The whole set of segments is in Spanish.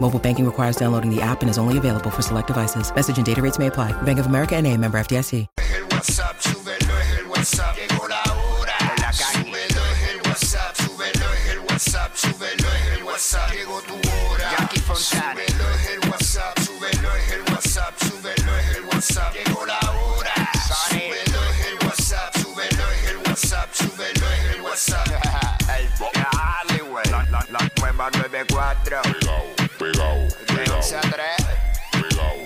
Mobile banking requires downloading the app and is only available for select devices. Message and data rates may apply. Bank of America and a member FDIC. el el. Llegó la hora. El WhatsApp, el WhatsApp, el WhatsApp. Llegó hora. El WhatsApp, el WhatsApp, el WhatsApp. Llegó la hora. El WhatsApp, el WhatsApp, el WhatsApp. Güey. La, la, la nueva 94. Pegao, pegao, De 11 a 3.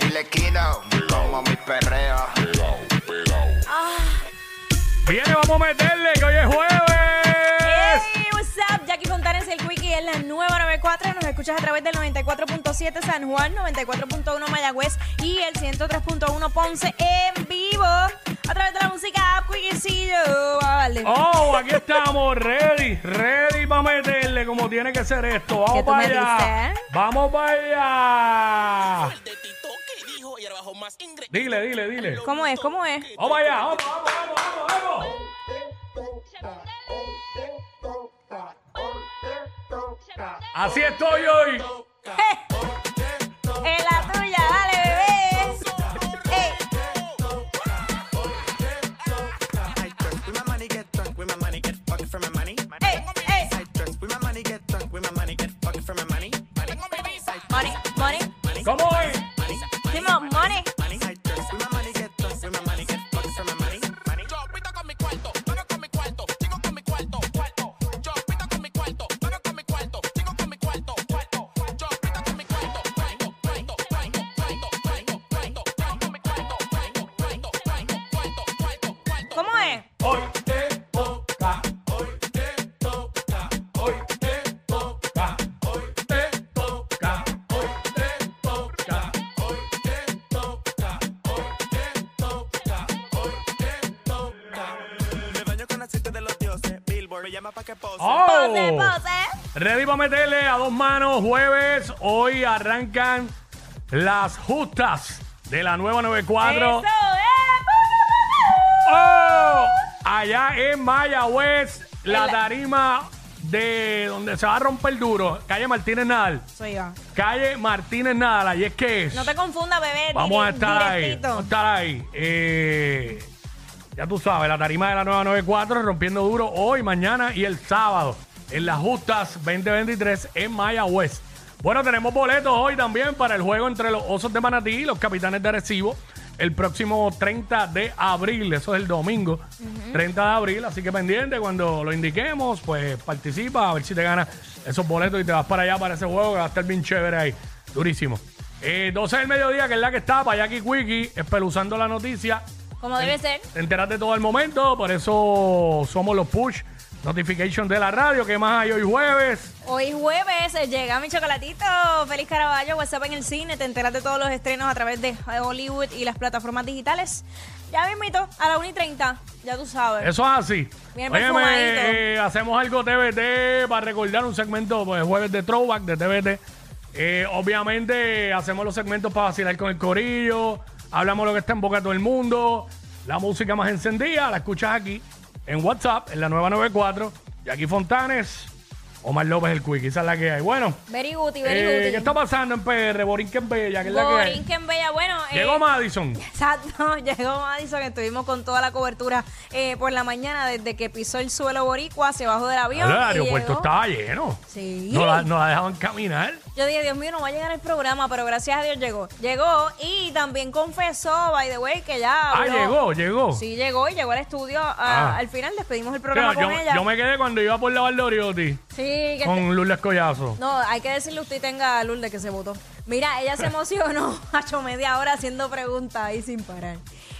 Dile Kino. Como mi perreo. pegao, pegao. Viene, vamos a meterle, que hoy es jueves. Hey, what's up? Jackie Fontanes, el Quickie es la nueva 94. Nos escuchas a través del 94.7 San Juan, 94.1 Mayagüez y el 103.1 Ponce en vivo. A través de la música App Quickiecillo. Vale. Oh, aquí estamos, ready, ready para meterle como tiene que ser esto. Vamos ¿Qué tú para me allá. dices? Vamos para allá. Dile, dile, dile. ¿Cómo es? ¿Cómo es? Vamos para allá, vamos, vamos, vamos, vamos, vamos. Así estoy hoy. Money. Money. ¿Cómo es? Hoy llama pa' que pose. Pose, Oh, pose. ready para meterle a dos manos jueves. Hoy arrancan las justas de la nueva 94. Eso, eh. ¡Oh! Allá en Mayagüez, la tarima de donde se va a romper duro, calle Martínez Nadal. Soy yo. Calle Martínez Nadal, y es que es. No te confundas, bebé. Vamos a estar ahí. Vamos a estar ahí. Eh, ya tú sabes, la tarima de la 994 rompiendo duro hoy, mañana y el sábado en las justas 2023 en Mayagüez. Bueno, tenemos boletos hoy también para el juego entre los Osos de Manatí y los Capitanes de Arecibo el próximo 30 de abril. Eso es el domingo, 30 de abril. Así que pendiente, cuando lo indiquemos, pues participa a ver si te ganas esos boletos y te vas para allá para ese juego que va a estar bien chévere ahí. Durísimo. Eh, 12 del mediodía, que es la que está, para Jackie Quickie, espeluzando la noticia. Como debe ser. Te enteras de todo el momento, por eso somos los push notification de la radio. ¿Qué más hay hoy jueves? Hoy jueves eh, llega mi chocolatito. Feliz Caraballo, WhatsApp en el cine. Te enteras de todos los estrenos a través de Hollywood y las plataformas digitales. Ya me invito a la 1 y 30. Ya tú sabes. Eso es así. Bien Óyeme, eh, hacemos algo TBT para recordar un segmento pues, jueves de throwback de TBT. Eh, obviamente hacemos los segmentos para vacilar con el corillo. Hablamos lo que está en boca de todo el mundo. La música más encendida la escuchas aquí en WhatsApp, en la nueva 94. Y aquí Fontanes. Omar López el Quick, esa es la que hay. Bueno, Very good, very eh. ¿qué está pasando en PR? Borinquen Bella, que es la que hay. Borinquen Bella, bueno. eh, Llegó Madison. Exacto, llegó Madison, estuvimos con toda la cobertura eh, por la mañana desde que pisó el suelo boricua, se bajó del avión. El y aeropuerto llegó. estaba lleno. Sí. No la, no la dejaban caminar. Yo dije, Dios mío, no va a llegar el programa, pero gracias a Dios llegó. Llegó y también confesó, by the way, que ya Ah, habló. llegó, llegó. Sí, llegó y llegó al estudio. Ah. Al final despedimos el programa con yo- ella. yo me quedé cuando iba por la Valdoriotti Sí, que con Lourdes Collazo. No, hay que decirle usted tenga a Lourdes que se votó. Mira, ella se emocionó, ha hecho media hora haciendo preguntas ahí sin parar.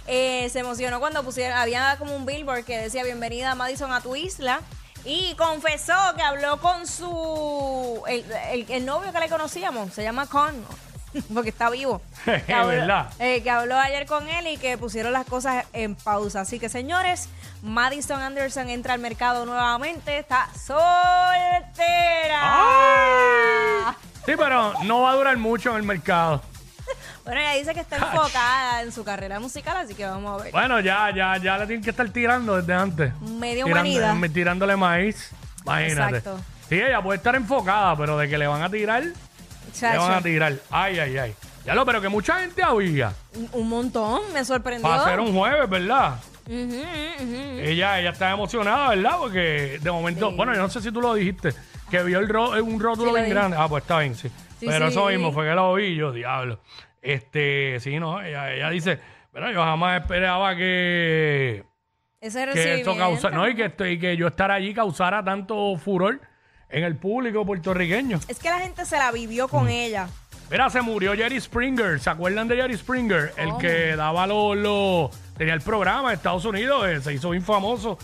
Eh, se emocionó cuando pusieron, había como un billboard que decía bienvenida Madison a tu isla. Y confesó que habló con su el, el- el novio que le conocíamos, se llama Con, porque está vivo. Que habló, ¿Verdad? eh, que habló ayer con él y que pusieron las cosas en pausa. Así que señores, Madison Anderson entra al mercado nuevamente, está soltera. ¡Ay! Sí, pero no va a durar mucho en el mercado. Bueno, ella dice que está Ach. enfocada en su carrera musical, así que vamos a ver. Bueno, ya, ya, ya le tienen que estar tirando desde antes. Tirando- humanidad. me- tirándole maíz. Imagínate. Exacto. Sí, ella puede estar enfocada, pero de que le van a tirar, le Chacho, van a tirar. Ay, ay, ay. Ya lo, pero que mucha gente había. un- un montón, me sorprendió. Para hacer un jueves, ¿verdad? Ella, ella está emocionada, ¿verdad? Porque de momento, Sí. bueno, yo no sé si tú lo dijiste, que vio el ro- un rótulo Sí, bien grande. Ah, pues está bien, sí. Sí, Pero eso mismo fue que lo vi yo, diablo. Este, sí, no, ella, ella dice, pero yo jamás esperaba que, Ese que esto causa, no, y que, y que yo estar allí causara tanto furor en el público puertorriqueño. Es que la gente se la vivió Mm. con ella. Mira, se murió Jerry Springer. ¿Se acuerdan de Jerry Springer? El que daba los... los- tenía el programa en Estados Unidos, eh, se hizo bien famoso.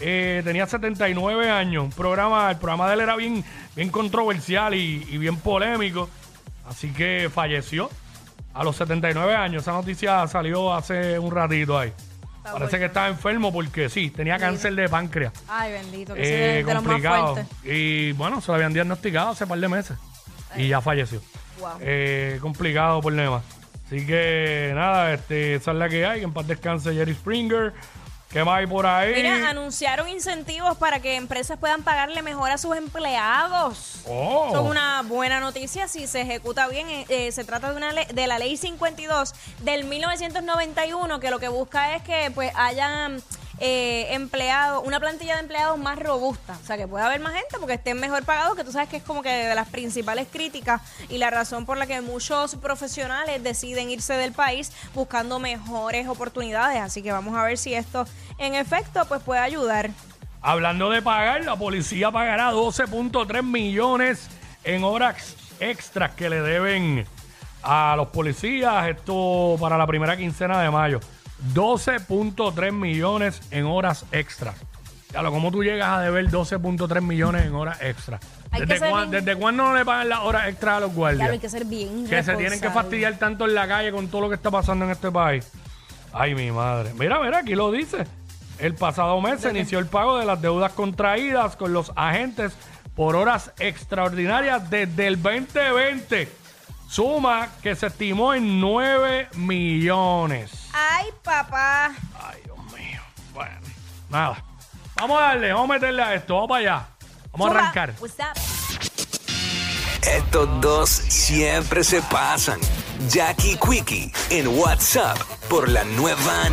Eh, tenía 79 años. Un programa, el programa de él era bien, bien controversial y, y bien polémico. Así que falleció a los 79 años. Esa noticia salió hace un ratito ahí. Parece bueno. que estaba enfermo porque sí, tenía cáncer de páncreas. Ay, bendito, que Eh, es de los más complicado. Y bueno, se lo habían diagnosticado hace un par de meses. Y ya falleció. Wow. Eh, complicado problema. Así que nada, este, esa es la que hay. Que en paz descanse Jerry Springer. ¿Qué más hay por ahí? Mira, anunciaron incentivos para que empresas puedan pagarle mejor a sus empleados. Oh. Son una buena noticia si se ejecuta bien. Eh, eh, se trata de una ley, de la ley 52 del 1991 que lo que busca es que pues hayan eh, una plantilla de empleados más robusta. O sea, que pueda haber más gente porque estén mejor pagados, que tú sabes que es como que de las principales críticas y la razón por la que muchos profesionales deciden irse del país buscando mejores oportunidades. Así que vamos a ver si esto en efecto pues puede ayudar. Hablando de pagar, la policía pagará 12.3 millones en horas extras que le deben a los policías. Esto para la primera quincena de mayo. 12.3 millones en horas extras. Claro, ¿cómo tú llegas a deber 12.3 millones en horas extras? ¿Desde, cuán- ¿Desde cuándo no le pagan las horas extras a los guardias? Claro, hay que ser bien que se tienen que fastidiar tanto en la calle con todo lo que está pasando en este país. Ay, mi madre. Mira, mira, aquí lo dice. El pasado mes se inició el pago de las deudas contraídas con los agentes por horas extraordinarias desde el 2020. Suma que se estimó en 9 millones. Ay, papá. Ay, Dios mío. Bueno, nada. Vamos a darle, vamos a meterle a esto. Vamos para allá. Vamos a arrancar. What's up? Estos dos siempre se pasan. Jackie Quickie en WhatsApp por la nueva